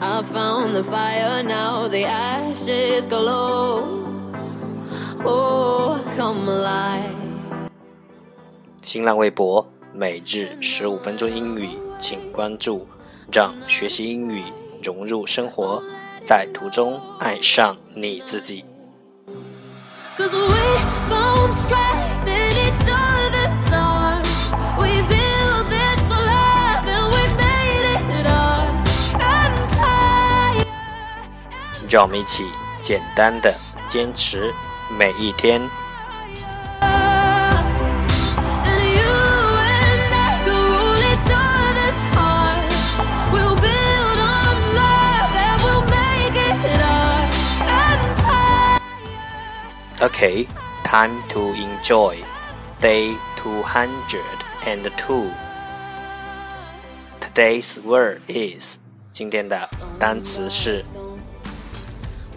I found the fire, now the ashes glow. Oh, come alive. 新浪微博每日十五分钟英语，请关注，让学习英语融入生活，在途中爱上你自己。Cause we found strength in each other's 让我们一起简单的坚持每一天。You and I could rule each other's hearts. We'll build on love and we'll make it our empire. Okay, time to enjoy day 202. Today's word is 今天的单词是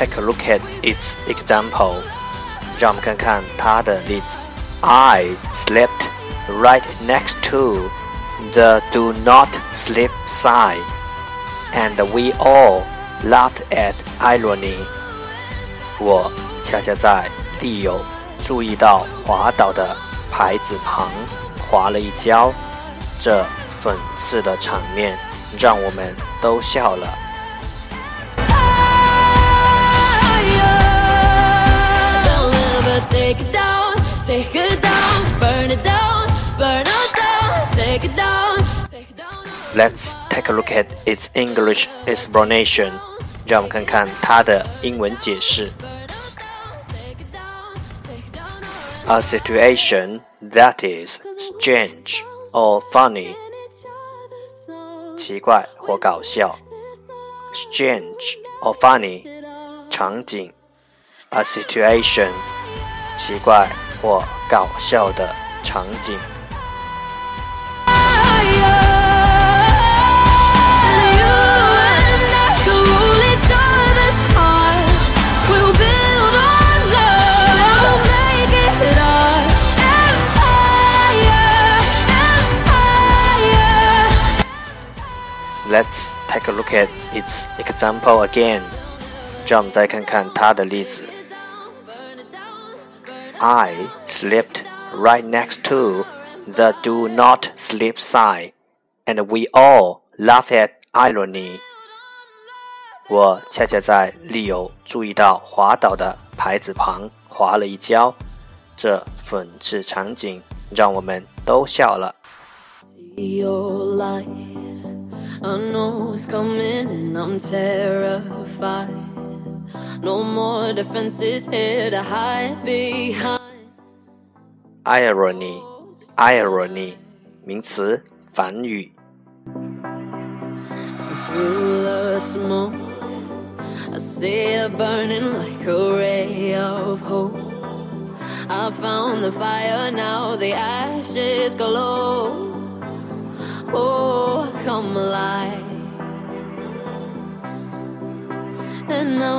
Take a look at its example. 让我们看看它的例子。I slept right next to the do not sleep sign, and we all laughed at irony. 我恰恰在利友注意到滑倒的牌子旁滑了一跤，这讽刺的场面让我们都笑了。take it down, burn it down, burn us down, take it down, take it down. Let's take a look at its English explanation. 让我们看看它的英文解释。 Take it down, take it down. A situation that is strange or funny， In each other's songs, 奇怪或搞笑。 this all Strange or funny， it all. 场景。A situation，奇怪 或搞笑的场景。 And you and I could rule each other's hearts. We'll build on love. We'll make it our empire, empire. Let's take a look at its example again. 让我们再看看它的例子。 I slept right next to the do not sleep sign, and we all laugh at irony. 我恰恰在利友注意到滑倒的牌子旁滑了一跤，这讽刺场景让我们都笑了。 No more defenses here to hide behind. irony, irony 名词，反语。 Through the smoke, I see it burning like a ray of hope. I found the fire, now the ashes glow. Oh, come alive. And now